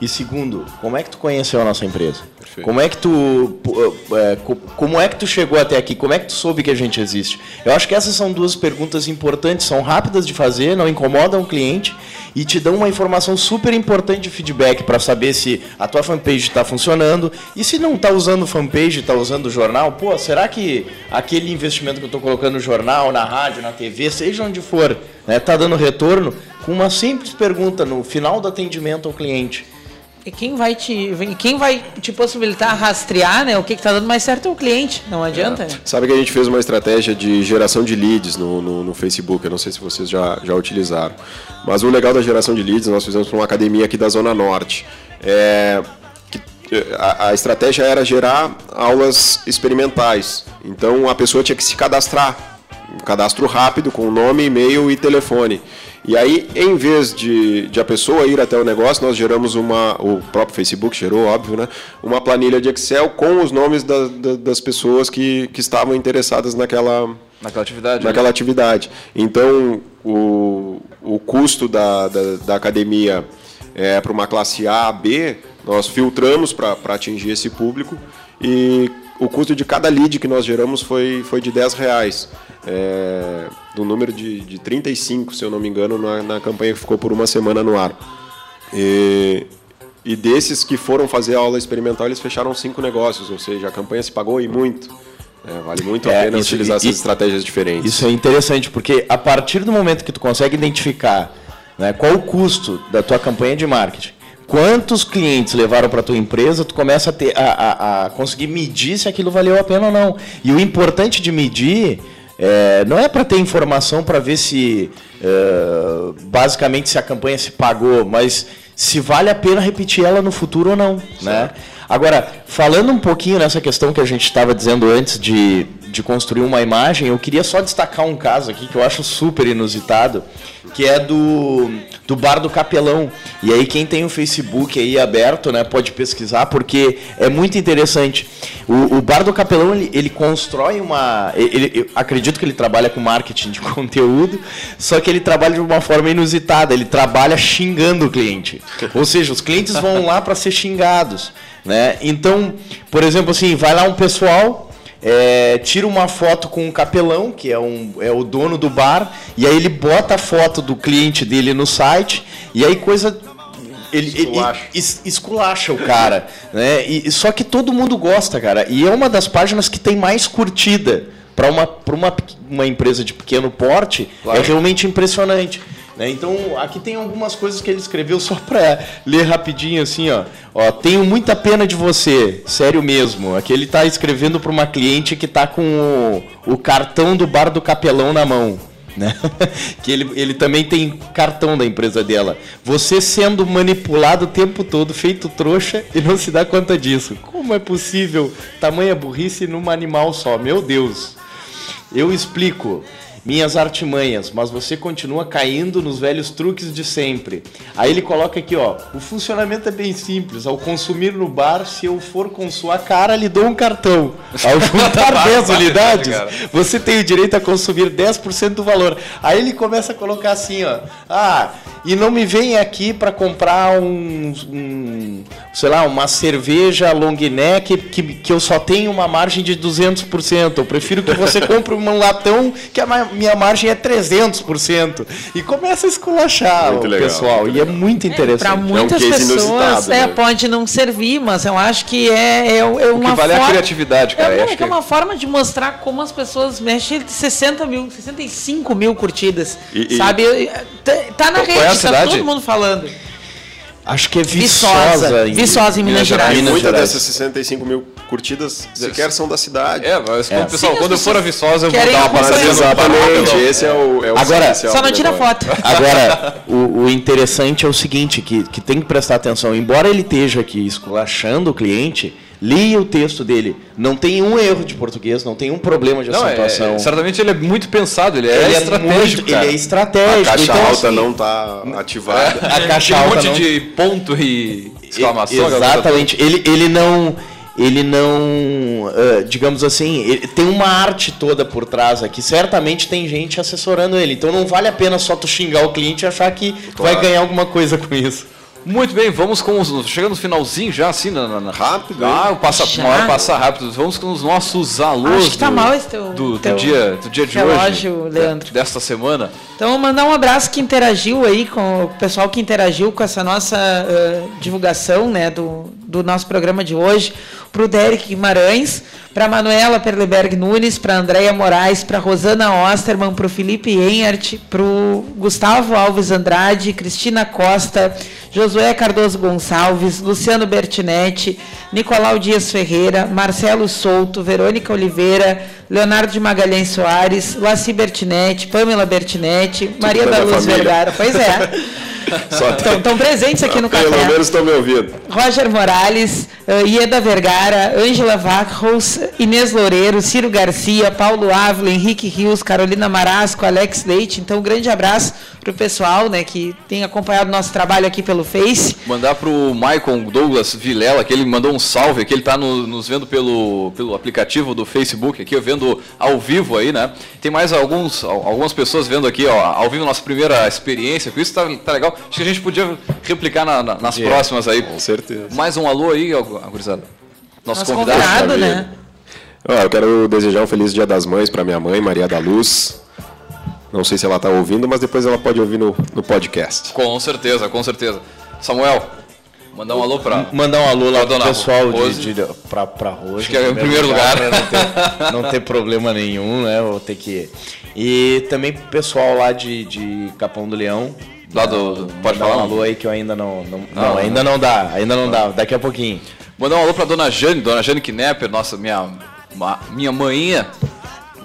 E segundo, como é que tu conheceu a nossa empresa? Como é que tu é, co- como é que tu chegou até aqui? Como é que tu soube que a gente existe? Eu acho que essas são duas perguntas importantes, são rápidas de fazer, não incomodam o cliente e te dão uma informação super importante de feedback para saber se a tua fanpage está funcionando e se não está usando fanpage, está usando o jornal, pô, será que aquele investimento que eu estou colocando no jornal, na rádio, na TV, seja onde for, né, tá dando retorno? Com uma simples pergunta no final do atendimento ao cliente. E quem vai te, quem vai te possibilitar rastrear, né, o que está dando mais certo é o cliente, não adianta. Sabe que a gente fez uma estratégia de geração de leads no, no, no Facebook, eu não sei se vocês já, já utilizaram. Mas o legal da geração de leads nós fizemos para uma academia aqui da Zona Norte. É, a, a estratégia era gerar aulas experimentais. Então a pessoa tinha que se cadastrar. Um cadastro rápido com nome, e-mail e telefone. E aí, em vez de, de a pessoa ir até o negócio, nós geramos uma. O próprio Facebook gerou, óbvio, né? Uma planilha de Excel com os nomes da- da- das pessoas que, que estavam interessadas naquela, Naquela atividade. naquela né? atividade. Então, o, o custo da, da, da academia é, para uma classe A, B, nós filtramos para atingir esse público e o custo de cada lead que nós geramos foi, foi de 10 reais. É, do número de, de 35, se eu não me engano, na, na campanha que ficou por uma semana no ar. E, e desses que foram fazer a aula experimental, eles fecharam cinco negócios, ou seja, a campanha se pagou e muito. É, vale muito a É, pena isso- utilizar e- essas estratégias diferentes. Isso é interessante, porque a partir do momento que tu consegue identificar né, qual o custo da tua campanha de marketing, quantos clientes levaram para tua empresa, tu começa a, ter, a, a- a conseguir medir se aquilo valeu a pena ou não. E o importante de medir é, não é para ter informação para ver se é, basicamente se a campanha se pagou, mas se vale a pena repetir ela no futuro ou não, né? Agora, falando um pouquinho nessa questão que a gente estava dizendo antes de, de construir uma imagem, eu queria só destacar um caso aqui que eu acho super inusitado, que é do, do Bar do Capelão. E aí quem tem o Facebook aí aberto, né, pode pesquisar, porque é muito interessante. O, o Bar do Capelão, ele, ele constrói uma... Ele, acredito que ele trabalha com marketing de (laughs) conteúdo, só que ele trabalha de uma forma inusitada, ele trabalha xingando o cliente. Ou seja, os clientes vão lá para ser xingados. Né? Então, por exemplo, assim, vai lá um pessoal, é, tira uma foto com um capelão, que é, um, é o dono do bar, e aí ele bota a foto do cliente dele no site, e aí coisa. Ele, esculacha. Ele, es- esculacha o cara, (laughs) né? E, só que todo mundo gosta, cara. E é uma das páginas que tem mais curtida para uma, pra uma, uma empresa de pequeno porte. Claro. É realmente impressionante. Né? Então, aqui tem algumas coisas que ele escreveu só para ler rapidinho assim, ó. ó. Tenho muita pena de você, sério mesmo. Aqui ele está escrevendo para uma cliente que está com o, o cartão do bar do capelão na mão. Né? (laughs) que ele, ele também tem cartão da empresa dela. Você sendo manipulado o tempo todo, feito trouxa e não se dá conta disso. Como é possível tamanha burrice numa animal só? Meu Deus. Eu explico minhas artimanhas, mas você continua caindo nos velhos truques de sempre. Aí ele coloca aqui, ó, o funcionamento é bem simples. Ao consumir no bar, se eu for com sua cara, lhe dou um cartão. (laughs) Ao juntar 10 unidades, você tem o direito a consumir 10% do valor. Aí ele começa a colocar assim, ó, ah, e não me vem aqui para comprar um, um, sei lá, uma cerveja long neck que, que eu só tenho uma margem de 200%. Eu prefiro que você compre um latão que a minha margem é 300%. E começa a esculachar Muito o legal, pessoal. e é muito interessante. Para muitas pessoas é, pode não servir, mas eu acho que é, é, é uma que vale é a forma- criatividade, cara. É, Eu acho é que é que- uma forma de mostrar como as pessoas mexem de 60 mil, 65 mil curtidas. E- e- sabe? Tá, tá na Qual é a rede, tá cidade? todo mundo falando. Acho que é Viçosa. Viçosa, em Minas Gerais. E Minas muitas Gerais. dessas 65 mil curtidas sequer são da cidade. É, mas É. pessoal, Sim, quando eu for a Viçosa, eu vou dar uma no Exatamente, esse é o- é o Agora, Só não tira foto. (laughs) Agora, o, o interessante é o seguinte, que, que tem que prestar atenção. Embora ele esteja aqui esculachando o cliente, leia o texto dele. Não tem um erro de português, não tem um problema de Não, é- acentuação. certamente ele é muito pensado, ele é Ele é estratégico. muito- cara. ele é estratégico, A caixa então, alta assim, não está ativada. É, (laughs) A caixa tem um alta monte não- de ponto e exclamação. Exatamente. Ele, ele não. Ele não. ah, digamos assim, ele tem uma arte toda por trás aqui. Certamente tem gente assessorando ele. Então não vale a pena só tu xingar o cliente e achar que tu vai ganhar alguma coisa com isso. Muito bem, vamos com os. Chegando no finalzinho já, assim, na, na- na- rápido. Ah, o passa, Já? uma hora passa rápido. Vamos com os nossos alôs Acho que tá do, mal esse teu- do, do teu dia, do dia de relógio, hoje. Leandro. de- Desta semana. Então, mandar um abraço que interagiu aí com o pessoal que interagiu com essa nossa eh, divulgação né, do, do nosso programa de hoje. Para o Derek Guimarães, para Manuela Perleberg Nunes, para Andréia Moraes, para Rosana Osterman, para o Felipe Enhart, para o Gustavo Alves Andrade, Cristina Costa, Josué Cardoso Gonçalves, Luciano Bertinetti, Nicolau Dias Ferreira, Marcelo Souto, Verônica Oliveira, Leonardo de Magalhães Soares, Laci Bertinetti, Pamela Bertinetti, Maria da Luz família. Vergara. Pois é. (laughs) Estão estão presentes aqui no Pelo café. menos estão me ouvindo. Roger Morales, uh, Ieda Vergara, Ângela Vacros, Inês Loureiro, Ciro Garcia, Paulo Ávila, Henrique Rios, Carolina Marasco, Alex Leite. Então, um grande abraço para o pessoal né, que tem acompanhado nosso trabalho aqui pelo Face. Mandar pro Michael Douglas Vilela, que ele mandou um salve, que ele tá no- nos vendo pelo, pelo aplicativo do Facebook, aqui eu vendo ao vivo aí, né? Tem mais alguns, al- algumas pessoas vendo aqui, ó, ao vivo nossa primeira experiência com isso, tá, tá legal. Acho que a gente podia replicar na- na- nas É, próximas aí. Com certeza. Mais um alô aí, ó, gurizada. Nosso, Nosso convidado. convidado, né? Ah, eu quero desejar um feliz Dia das Mães para minha mãe, Maria da Luz. Não sei se ela está ouvindo, mas depois ela pode ouvir no, no podcast. Com certeza, com certeza. Samuel, mandar um alô para Mandar um alô lá Pra pro dona pessoal Rose. de, de, pra, pra Rose. Acho que é em primeiro lugar. né? Não ter, não ter problema nenhum, né? Vou ter que. E também pro pessoal lá de, de Capão do Leão. Lá do- do- pode falar? um alô aí que eu ainda não. Não, Não, não, não. ainda não dá, ainda não dá. Daqui a pouquinho. Mandar um alô pra dona Jane, dona Jane Knepper, nossa, minha, minha manhinha.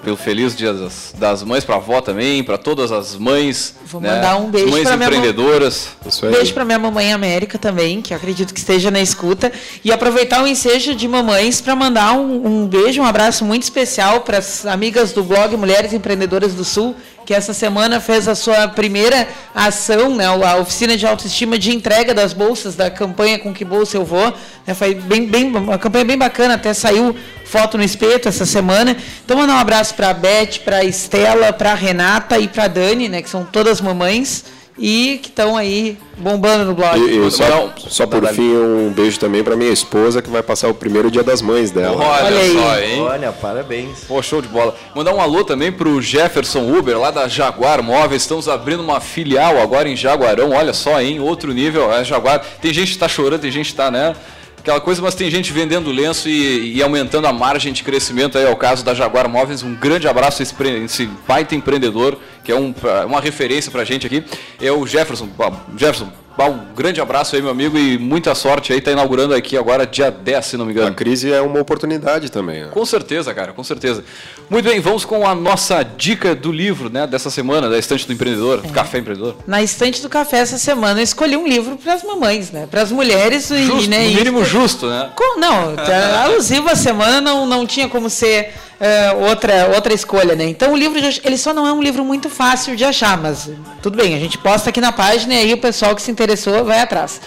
Pelo feliz dia das, das mães, pra avó também, pra todas as mães. Vou né? mandar um beijo Mães pra minha empreendedoras. Aí. Beijo para minha mamãe América também, que eu acredito que esteja na escuta. E aproveitar o ensejo de mamães para mandar um, um beijo, um abraço muito especial para as amigas do blog Mulheres Empreendedoras do Sul, que essa semana fez a sua primeira ação, né, a oficina de autoestima de entrega das bolsas da campanha Com Que Bolsa Eu Vou. Né, foi bem, bem, uma campanha bem bacana, até saiu foto no espeto essa semana. Então, mandar um abraço para a Beth, para a Estela, para a Renata e para a Dani, né, que são todas mamães e que estão aí bombando no blog. E, e só, um- só por fim, um beijo também para minha esposa, que vai passar o primeiro Dia das Mães dela. Olha, Olha aí. só, hein? Olha, parabéns. Pô, show de bola. Mandar um alô também pro Jefferson Uber, lá da Jaguar Móveis. Estamos abrindo uma filial agora em Jaguarão. Olha só, hein? Outro nível. É Jaguar. Tem gente que tá chorando, tem gente que tá, né? Aquela coisa, mas tem gente vendendo lenço e, e aumentando a margem de crescimento aí, é o caso da Jaguar Móveis. Um grande abraço a esse, esse baita empreendedor, que é um, uma referência pra gente aqui. É o Jefferson. Jefferson, um grande abraço aí, meu amigo, e muita sorte aí. Tá inaugurando aqui agora dia 10, se não me A engano. crise é uma oportunidade também. né? Com certeza, cara, com certeza. Muito bem, vamos com a nossa dica do livro, né, dessa semana, da Estante do Empreendedor, Café Empreendedor. Na estante do café essa semana eu escolhi um livro para as mamães, né? Para as mulheres e, Justo, né, no e- mínimo justo, né? Com- não, tá, alusivo à semana não, não tinha como ser é, outra, outra escolha, né? Então o livro ele só não é um livro muito fácil de achar, mas tudo bem, a gente posta aqui na página e aí o pessoal que se interessou vai atrás.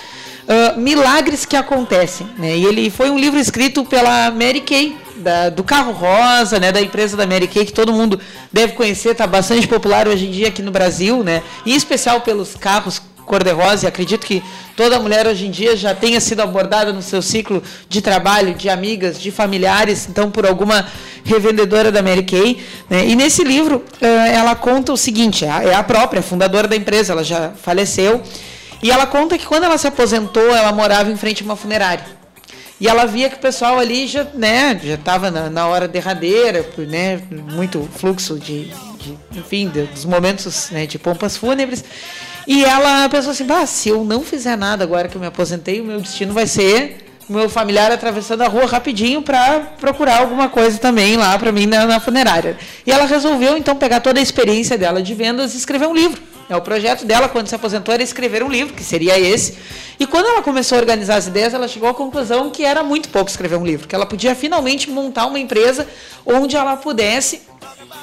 Ah, Milagres que acontecem, né? E ele foi um livro escrito pela Mary Kay, da- do carro rosa, né? Da empresa da Mary Kay que todo mundo deve conhecer, está bastante popular hoje em dia aqui no Brasil, né? Em especial pelos carros cor-de-rosa, e acredito que toda mulher hoje em dia já tenha sido abordada no seu ciclo de trabalho, de amigas, de familiares, então por alguma revendedora da Mary Kay. né? E nesse livro eh, ela conta o seguinte: é a- é a própria fundadora da empresa, ela já faleceu, e ela conta que quando ela se aposentou, ela morava em frente a uma funerária. E ela via que o pessoal ali já né, já estava na, na hora derradeira, né, muito fluxo de, de enfim, de- dos momentos né, de pompas fúnebres. E ela pensou assim: bah, se eu não fizer nada agora que eu me aposentei, o meu destino vai ser o meu familiar atravessando a rua rapidinho para procurar alguma coisa também lá para mim na, na funerária. E ela resolveu então pegar toda a experiência dela de vendas e escrever um livro. É, o projeto dela, quando se aposentou, era escrever um livro, que seria esse. E quando ela começou a organizar as ideias, ela chegou à conclusão que era muito pouco escrever um livro, que ela podia finalmente montar uma empresa onde ela pudesse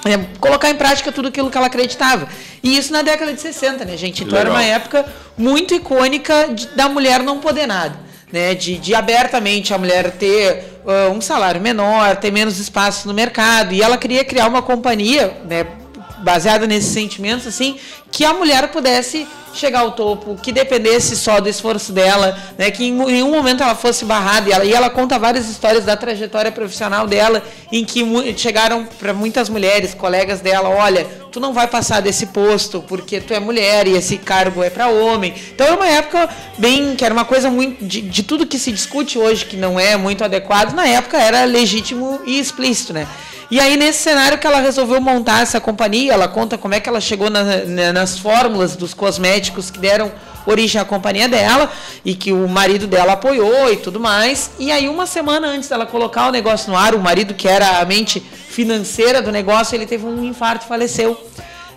é, colocar em prática tudo aquilo que ela acreditava. E isso na década de 60, né, gente? Então era Legal. uma época muito icônica de- da mulher não poder nada. Né, de, de abertamente a mulher ter ah, um salário menor, ter menos espaço no mercado. E ela queria criar uma companhia, né, baseada nesses sentimentos, assim, que a mulher pudesse chegar ao topo, que dependesse só do esforço dela, né, que em nenhum momento ela fosse barrada. E ela, e ela conta várias histórias da trajetória profissional dela, em que chegaram para muitas mulheres, colegas dela, olha, tu não vai passar desse posto porque tu é mulher e esse cargo é para homem. Então era uma época bem que era uma coisa muito de, de tudo que se discute hoje que não é muito adequado, na época era legítimo e explícito, né? E aí, nesse cenário que ela resolveu montar essa companhia, ela conta como é que ela chegou na- na- nas fórmulas dos cosméticos que deram origem à companhia dela e que o marido dela apoiou e tudo mais. E aí, uma semana antes dela colocar o negócio no ar, o marido, que era a mente financeira do negócio, ele teve um infarto e faleceu.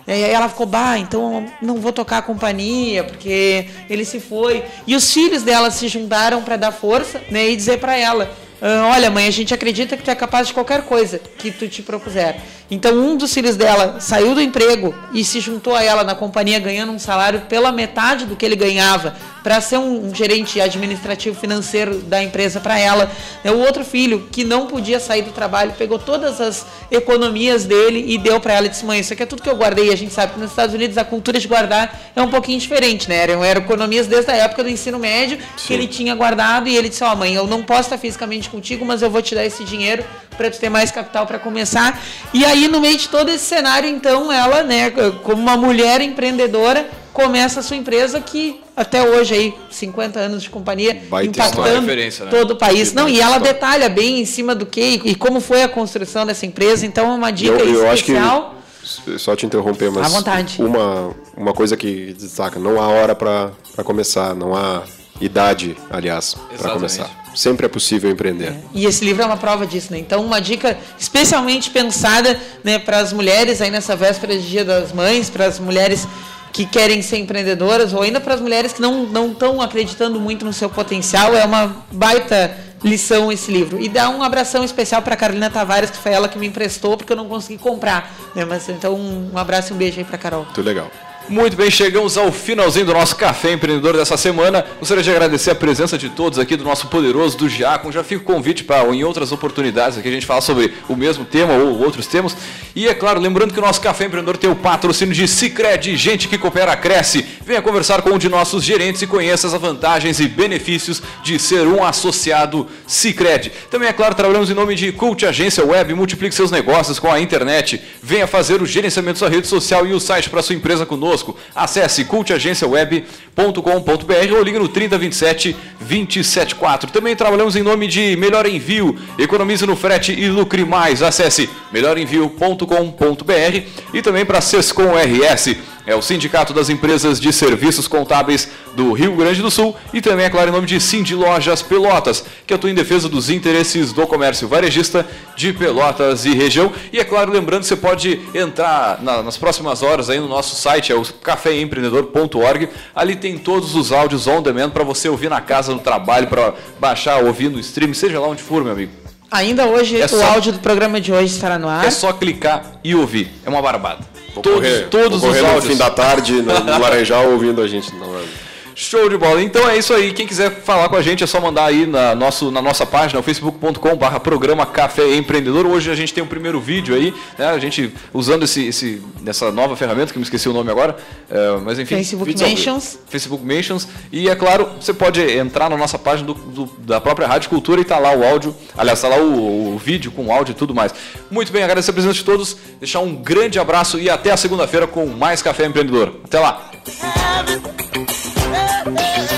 E aí ela ficou, bah, então não vou tocar a companhia, porque ele se foi. E os filhos dela se juntaram para dar força né, e dizer para ela: "Ah, Olha, mãe, a gente acredita que tu é capaz de qualquer coisa que tu te propuser. Então, um dos filhos dela saiu do emprego e se juntou a ela na companhia, ganhando um salário pela metade do que ele ganhava para ser um gerente administrativo financeiro da empresa para ela. Né? O outro filho, que não podia sair do trabalho, pegou todas as economias dele e deu para ela e disse: Mãe, isso aqui é tudo que eu guardei. A gente sabe que nos Estados Unidos a cultura de guardar é um pouquinho diferente, né? Eram, eram economias desde a época do ensino médio Sim. que ele tinha guardado e ele disse: Ó, oh, mãe, eu não posso estar fisicamente contigo, mas eu vou te dar esse dinheiro para tu ter mais capital para começar. E aí, no meio de todo esse cenário, então, ela, né, como uma mulher empreendedora, começa a sua empresa que até hoje aí 50 anos de companhia Vai impactando né? todo o país. Não, e ela detalha bem em cima do que e, como foi a construção dessa empresa. Então é uma dica eu, eu especial. Acho que, só te interromper, mas à vontade. uma uma coisa que destaca, não há hora para começar, não há idade, aliás, para começar. Sempre é possível empreender. É. E esse livro é uma prova disso, né? Então, uma dica especialmente pensada né, para as mulheres aí nessa véspera de Dia das Mães, para as mulheres que querem ser empreendedoras ou ainda para as mulheres que não estão acreditando muito no seu potencial. É uma baita lição esse livro. E dá um abração especial para Carolina Tavares, que foi ela que me emprestou, porque eu não consegui comprar. Né? Mas então um abraço e um beijo aí para Carol. Muito legal. Muito bem, chegamos ao finalzinho do nosso Café Empreendedor dessa semana. Gostaria de agradecer a presença de todos aqui do nosso poderoso do. Já fica o convite para em outras oportunidades aqui a gente falar sobre o mesmo tema ou outros temas. E é claro, lembrando que o nosso Café Empreendedor tem o patrocínio de Cicred, gente que coopera cresce. Venha conversar com um de nossos gerentes e conheça as vantagens e benefícios de ser um associado Cicred. Também é claro, trabalhamos em nome de Cult Agência Web, multiplique seus negócios com a internet. Venha fazer o gerenciamento da sua rede social e o site para sua empresa conosco conosco. Acesse cultagenciaweb.com.br ou ligue no 3027 274. Também trabalhamos em nome de Melhor Envio. Economize no frete e lucre mais. Acesse melhorenvio.com.br e também para Sescom RS é o Sindicato das Empresas de Serviços Contábeis do Rio Grande do Sul e também, é claro, em nome de Cindy Lojas Pelotas, que atua em defesa dos interesses do comércio varejista de Pelotas e região. E é claro, lembrando, você pode entrar na, nas próximas horas aí no nosso site, é o caféempreendedor.org. Ali tem todos os áudios on demand para você ouvir na casa, no trabalho, para baixar, ouvir no stream, seja lá onde for, meu amigo. Ainda hoje, é o só... áudio do programa de hoje estará no ar. É só clicar e ouvir. É uma barbada. Vou todos correr, todos vou os áudios. no fim da tarde, no, no Laranjal, ouvindo a gente. Não, Show de bola. Então é isso aí. Quem quiser falar com a gente é só mandar aí na, nosso, na nossa página, facebook.com/barra programa Café Empreendedor. Hoje a gente tem um primeiro vídeo aí, né? A gente usando esse, esse, essa nova ferramenta, que me esqueci o nome agora. É, mas enfim. Facebook Mentions. Facebook Mentions. E é claro, você pode entrar na nossa página do, do, da própria Rádio Cultura e tá lá o áudio. Aliás, tá lá o, o vídeo com áudio e tudo mais. Muito bem, agradecer a presença de todos. Deixar um grande abraço e até a segunda-feira com mais Café Empreendedor. Até lá! Yeah.